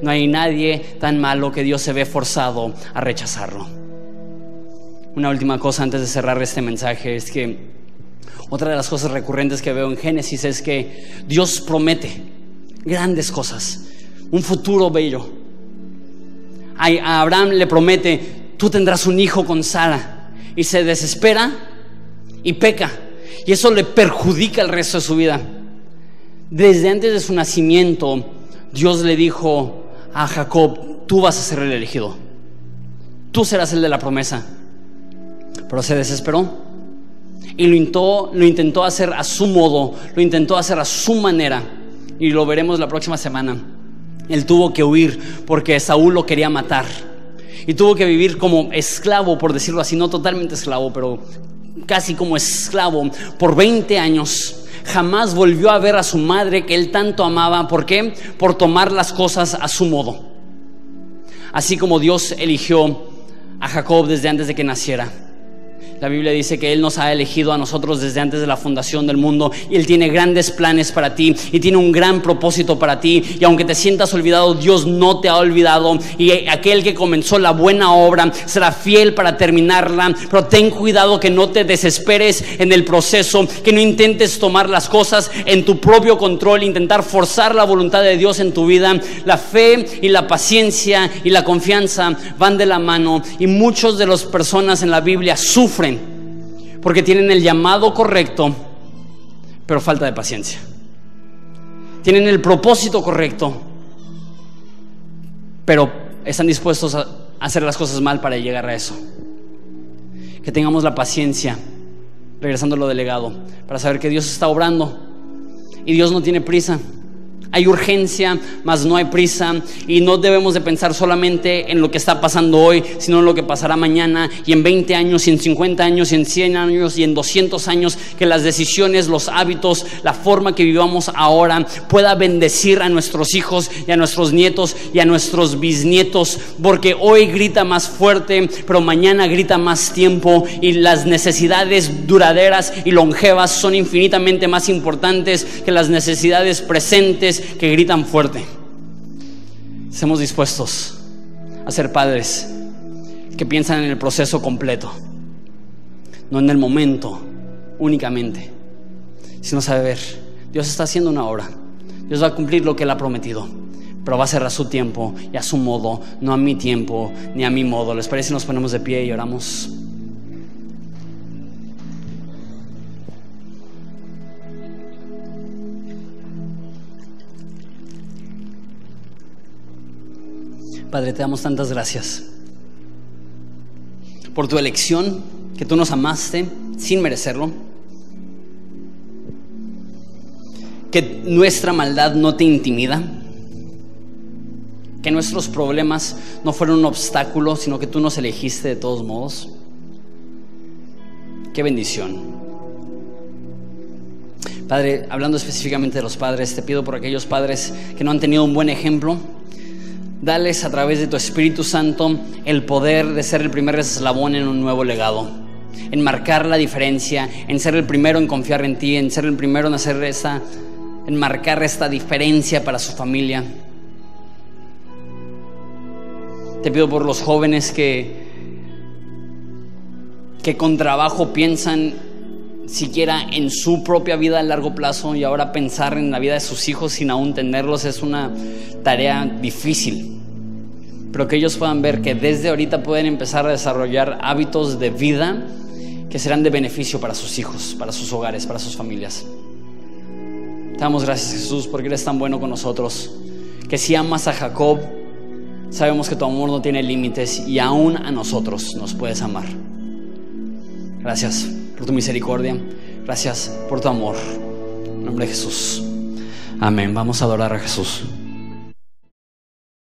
No hay nadie tan malo que Dios se ve forzado a rechazarlo. Una última cosa antes de cerrar este mensaje es que otra de las cosas recurrentes que veo en Génesis es que Dios promete grandes cosas, un futuro bello. A Abraham le promete, tú tendrás un hijo con Sara, y se desespera y peca, y eso le perjudica el resto de su vida. Desde antes de su nacimiento, Dios le dijo a Jacob, tú vas a ser el elegido, tú serás el de la promesa. Pero se desesperó y lo intentó, lo intentó hacer a su modo, lo intentó hacer a su manera y lo veremos la próxima semana. Él tuvo que huir porque Saúl lo quería matar y tuvo que vivir como esclavo, por decirlo así, no totalmente esclavo, pero casi como esclavo por 20 años. Jamás volvió a ver a su madre que él tanto amaba. ¿Por qué? Por tomar las cosas a su modo. Así como Dios eligió a Jacob desde antes de que naciera. La Biblia dice que Él nos ha elegido a nosotros desde antes de la fundación del mundo y Él tiene grandes planes para ti y tiene un gran propósito para ti. Y aunque te sientas olvidado, Dios no te ha olvidado y aquel que comenzó la buena obra será fiel para terminarla. Pero ten cuidado que no te desesperes en el proceso, que no intentes tomar las cosas en tu propio control, intentar forzar la voluntad de Dios en tu vida. La fe y la paciencia y la confianza van de la mano y muchos de las personas en la Biblia sufren porque tienen el llamado correcto, pero falta de paciencia. Tienen el propósito correcto, pero están dispuestos a hacer las cosas mal para llegar a eso. Que tengamos la paciencia, regresando a lo delegado, para saber que Dios está obrando y Dios no tiene prisa. Hay urgencia, mas no hay prisa. Y no debemos de pensar solamente en lo que está pasando hoy, sino en lo que pasará mañana. Y en 20 años y en 50 años y en 100 años y en 200 años, que las decisiones, los hábitos, la forma que vivamos ahora pueda bendecir a nuestros hijos y a nuestros nietos y a nuestros bisnietos, porque hoy grita más fuerte, pero mañana grita más tiempo. Y las necesidades duraderas y longevas son infinitamente más importantes que las necesidades presentes que gritan fuerte. Estemos dispuestos a ser padres que piensan en el proceso completo, no en el momento únicamente, sino saber, Dios está haciendo una obra, Dios va a cumplir lo que Él ha prometido, pero va a ser a su tiempo y a su modo, no a mi tiempo ni a mi modo. ¿Les parece si nos ponemos de pie y oramos? Padre, te damos tantas gracias por tu elección, que tú nos amaste sin merecerlo, que nuestra maldad no te intimida, que nuestros problemas no fueron un obstáculo, sino que tú nos elegiste de todos modos. Qué bendición. Padre, hablando específicamente de los padres, te pido por aquellos padres que no han tenido un buen ejemplo, Dales a través de tu Espíritu Santo el poder de ser el primer eslabón en un nuevo legado, en marcar la diferencia, en ser el primero en confiar en ti, en ser el primero en hacer esa, en marcar esta diferencia para su familia. Te pido por los jóvenes que que con trabajo piensan siquiera en su propia vida a largo plazo y ahora pensar en la vida de sus hijos sin aún tenerlos es una tarea difícil. Pero que ellos puedan ver que desde ahorita pueden empezar a desarrollar hábitos de vida que serán de beneficio para sus hijos, para sus hogares, para sus familias. Te damos gracias Jesús porque eres tan bueno con nosotros, que si amas a Jacob, sabemos que tu amor no tiene límites y aún a nosotros nos puedes amar. Gracias por tu misericordia. Gracias por tu amor. En nombre de Jesús. Amén. Vamos a adorar a Jesús.